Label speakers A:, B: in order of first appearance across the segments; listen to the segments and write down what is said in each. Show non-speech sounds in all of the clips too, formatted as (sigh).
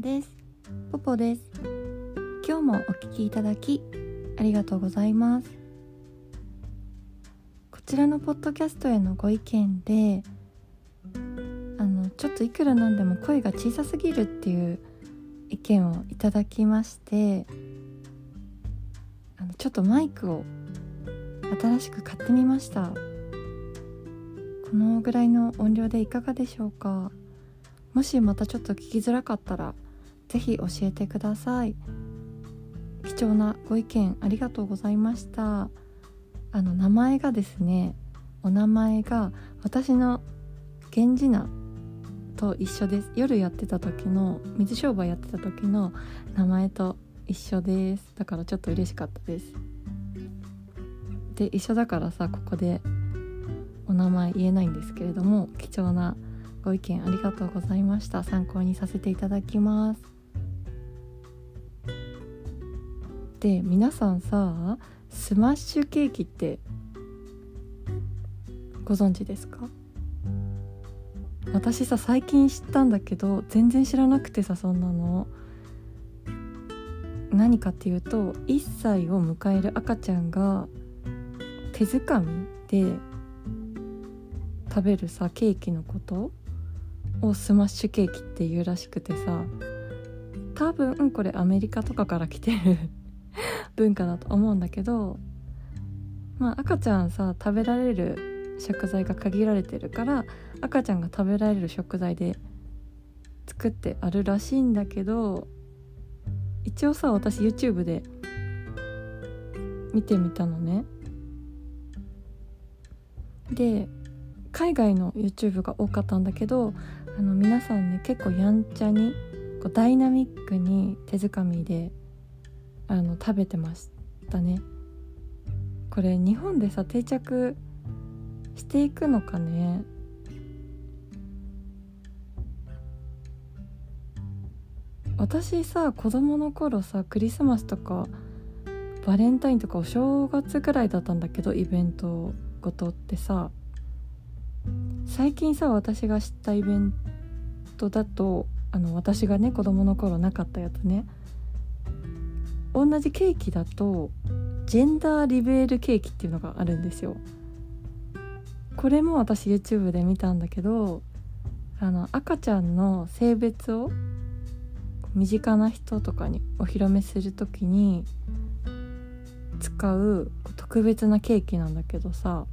A: です。ポポです。今日もお聞きいただきありがとうございます。こちらのポッドキャストへのご意見であのちょっといくらなんでも声が小さすぎるっていう意見をいただきましてあのちょっとマイクを新しく買ってみました。このぐらいの音量でいかがでしょうか。もしまたちょっと聞きづらかったら是非教えてください。貴重なご意見ありがとうございました。あの名前がですねお名前が私の源氏名と一緒です。夜やってた時の水商売やってた時の名前と一緒です。だからちょっと嬉しかったです。で一緒だからさここでお名前言えないんですけれども貴重なご意見ありがとうございました。参考にさせていただきます。で皆さんさスマッシュケーキってご存知ですか？私さ最近知ったんだけど全然知らなくてさそんなの。何かっていうと1歳を迎える赤ちゃんが手づかみで食べるさケーキのことをスマッシュケーキっていうらしくてさ。多分これアメリカとかから来てる。文化だと思うんだけどまあ赤ちゃんさ食べられる食材が限られてるから赤ちゃんが食べられる食材で作ってあるらしいんだけど一応さ私 YouTube で見てみたのね。で海外の YouTube が多かったんだけどあの皆さんね結構やんちゃにこうダイナミックに手づかみであの食べてましたね。これ日本でさ定着していくのかね？私さ子供の頃さクリスマスとかバレンタインとかお正月ぐらいだったんだけどイベントごとってさ。最近さ私が知ったイベントだとあの私がね子供の頃なかったやつね。同じケーキだとジェンダーリベールケーキっていうのがあるんですよ。これも私 YouTube で見たんだけどあの赤ちゃんの性別を身近な人とかにお披露目する時に使う特別なケーキなんだけどさ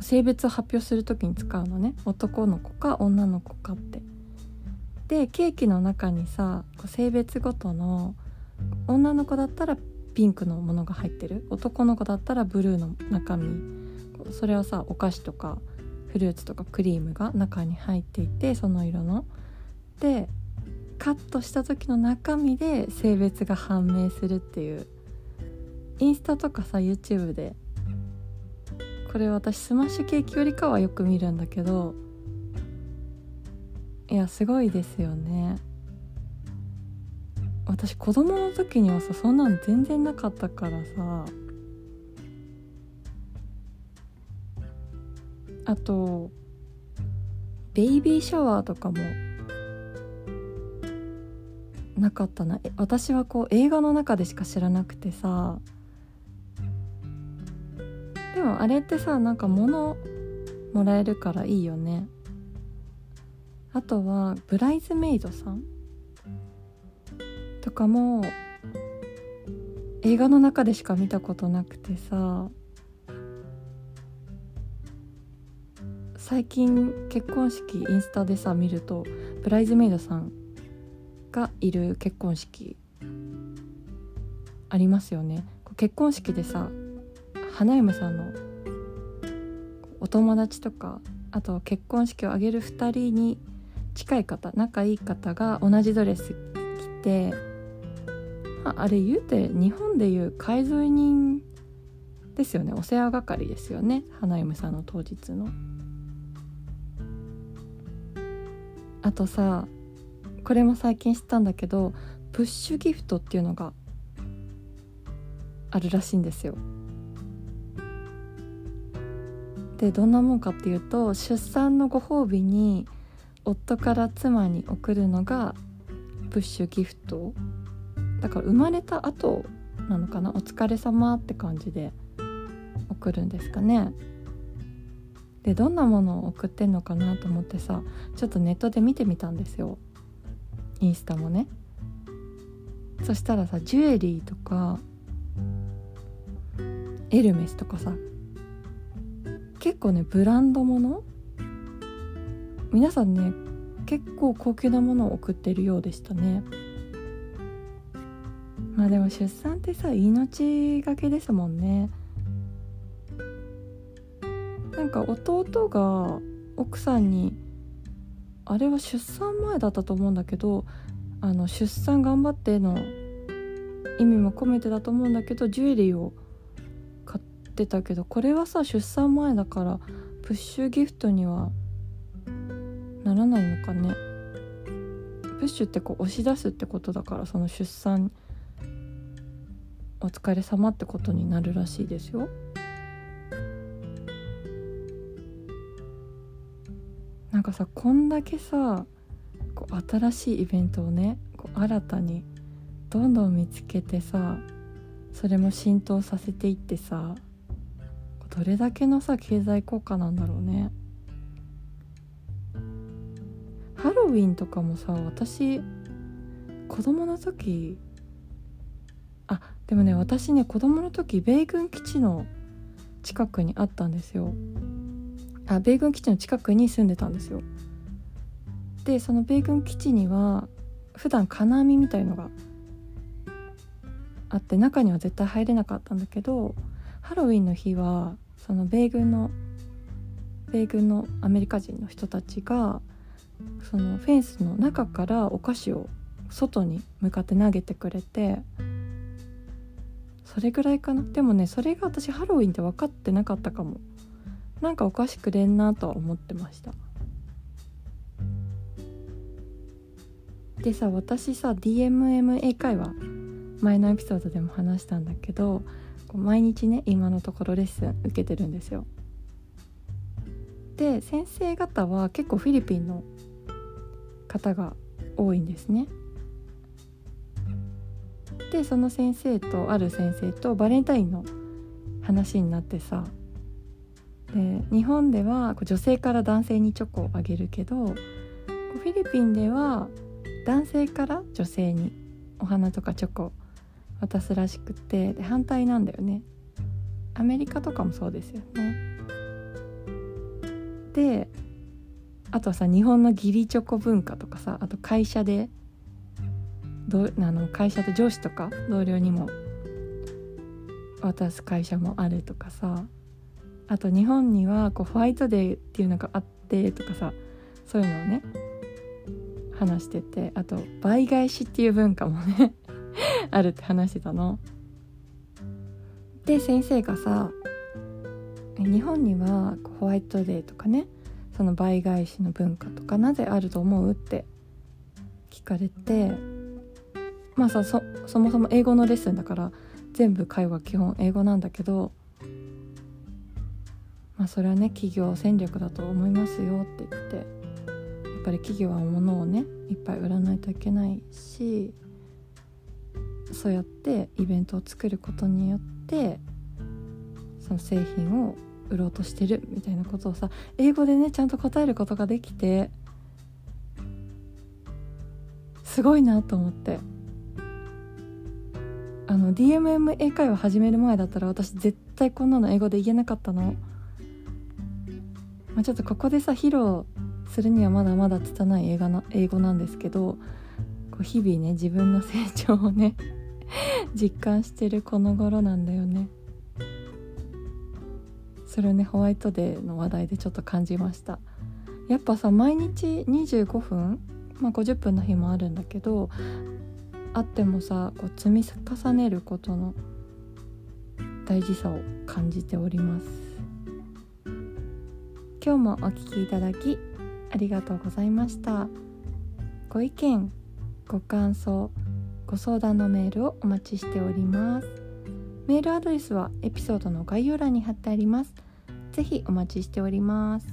A: 性別を発表する時に使うのね。男の子か女の子かって。でケーキの中にさ性別ごとの女の子だったらピンクのものが入ってる。男の子だったらブルーの中身。それはさお菓子とかフルーツとかクリームが中に入っていてその色の。でカットした時の中身で性別が判明するっていう。インスタとかさ YouTube で。これ私スマッシュケーキよりかはよく見るんだけどいやすごいですよね。私子供の時にはさそんなん全然なかったからさ。あとベイビーシャワーとかもなかったな。私はこう映画の中でしか知らなくてさ。でもあれってさなんか物もらえるからいいよね。あとはブライズメイドさんとかも映画の中でしか見たことなくてさ最近結婚式インスタでさ見るとブライズメイドさんがいる結婚式ありますよね。結婚式でさ花嫁さんのお友達とかあと結婚式を挙げる2人に近い方仲いい方が同じドレス着て、まあ、あれ言うて日本でいう介添人ですよねお世話係ですよね花嫁さんの当日の。あとさこれも最近知ったんだけどプッシュギフトっていうのがあるらしいんですよ。でどんなもんかっていうと出産のご褒美に夫から妻に送るのがプッシュギフト。だから生まれた後なのかな？お疲れ様って感じで送るんですかね。でどんなものを送ってんのかなと思ってさちょっとネットで見てみたんですよ。インスタもね。そしたらさジュエリーとかエルメスとかさ結構ねブランドもの皆さんね結構高級なものを送ってるようでしたね。まあでも出産ってさ命がけですもんね。なんか弟が奥さんにあれは出産前だったと思うんだけどあの出産頑張っての意味も込めてだと思うんだけどジュエリーを買ってたけどこれはさ出産前だからプッシュギフトにはらないのかね。プッシュってこう押し出すってことだからその出産お疲れ様ってことになるらしいですよ。なんかさこんだけさこう新しいイベントをねこう新たにどんどん見つけてさそれも浸透させていってさどれだけのさ経済効果なんだろうね。ハロウィンとかもさ私子供の時あでもね私ね子供の時米軍基地の近くにあったんですよ。あ米軍基地の近くに住んでたんですよ。でその米軍基地には普段金網みたいのがあって中には絶対入れなかったんだけどハロウィンの日はその米軍の米軍のアメリカ人の人たちがそのフェンスの中からお菓子を外に向かって投げてくれてそれぐらいかな？でもねそれが私ハロウィンって分かってなかったかも。なんかお菓子くれんなとは思ってました。でさ私さ DMM 英会話前のエピソードでも話したんだけど毎日ね今のところレッスン受けてるんですよ。で先生方は結構フィリピンの方が多いんですね。でその先生とある先生とバレンタインの話になってさで日本では女性から男性にチョコをあげるけどフィリピンでは男性から女性にお花とかチョコ渡すらしくてで反対なんだよね。アメリカとかもそうですよね。であとはさ日本の義理チョコ文化とかさあと会社でどあの会社で上司とか同僚にも渡す会社もあるとかさあと日本にはこうホワイトデーっていうのがあってとかさそういうのをね話しててあと倍返しっていう文化もね (laughs) あるって話してたの。で先生がさ日本にはホワイトデーとかねその倍返しの文化とかなぜあると思うって聞かれてまあさそもそも英語のレッスンだから全部会話基本英語なんだけどまあそれはね企業戦略だと思いますよって言ってやっぱり企業は物をねいっぱい売らないといけないしそうやってイベントを作ることによってその製品を売ろうとしてるみたいなことをさ英語でねちゃんと答えることができてすごいなと思って。あの DMM 英会話始める前だったら私絶対こんなの英語で言えなかったの、まあ、ちょっとここでさ披露するにはまだまだ拙い英語な英語なんですけどこう日々ね自分の成長をね (laughs) 実感してるこの頃なんだよね。それねホワイトデーの話題でちょっと感じました。やっぱさ毎日25分まあ50分の日もあるんだけどあってもさこう積み重ねることの大事さを感じております。今日もお聴きいただきありがとうございました。ご意見ご感想ご相談のメールをお待ちしております。メールアドレスはエピソードの概要欄に貼ってあります。ぜひお待ちしております。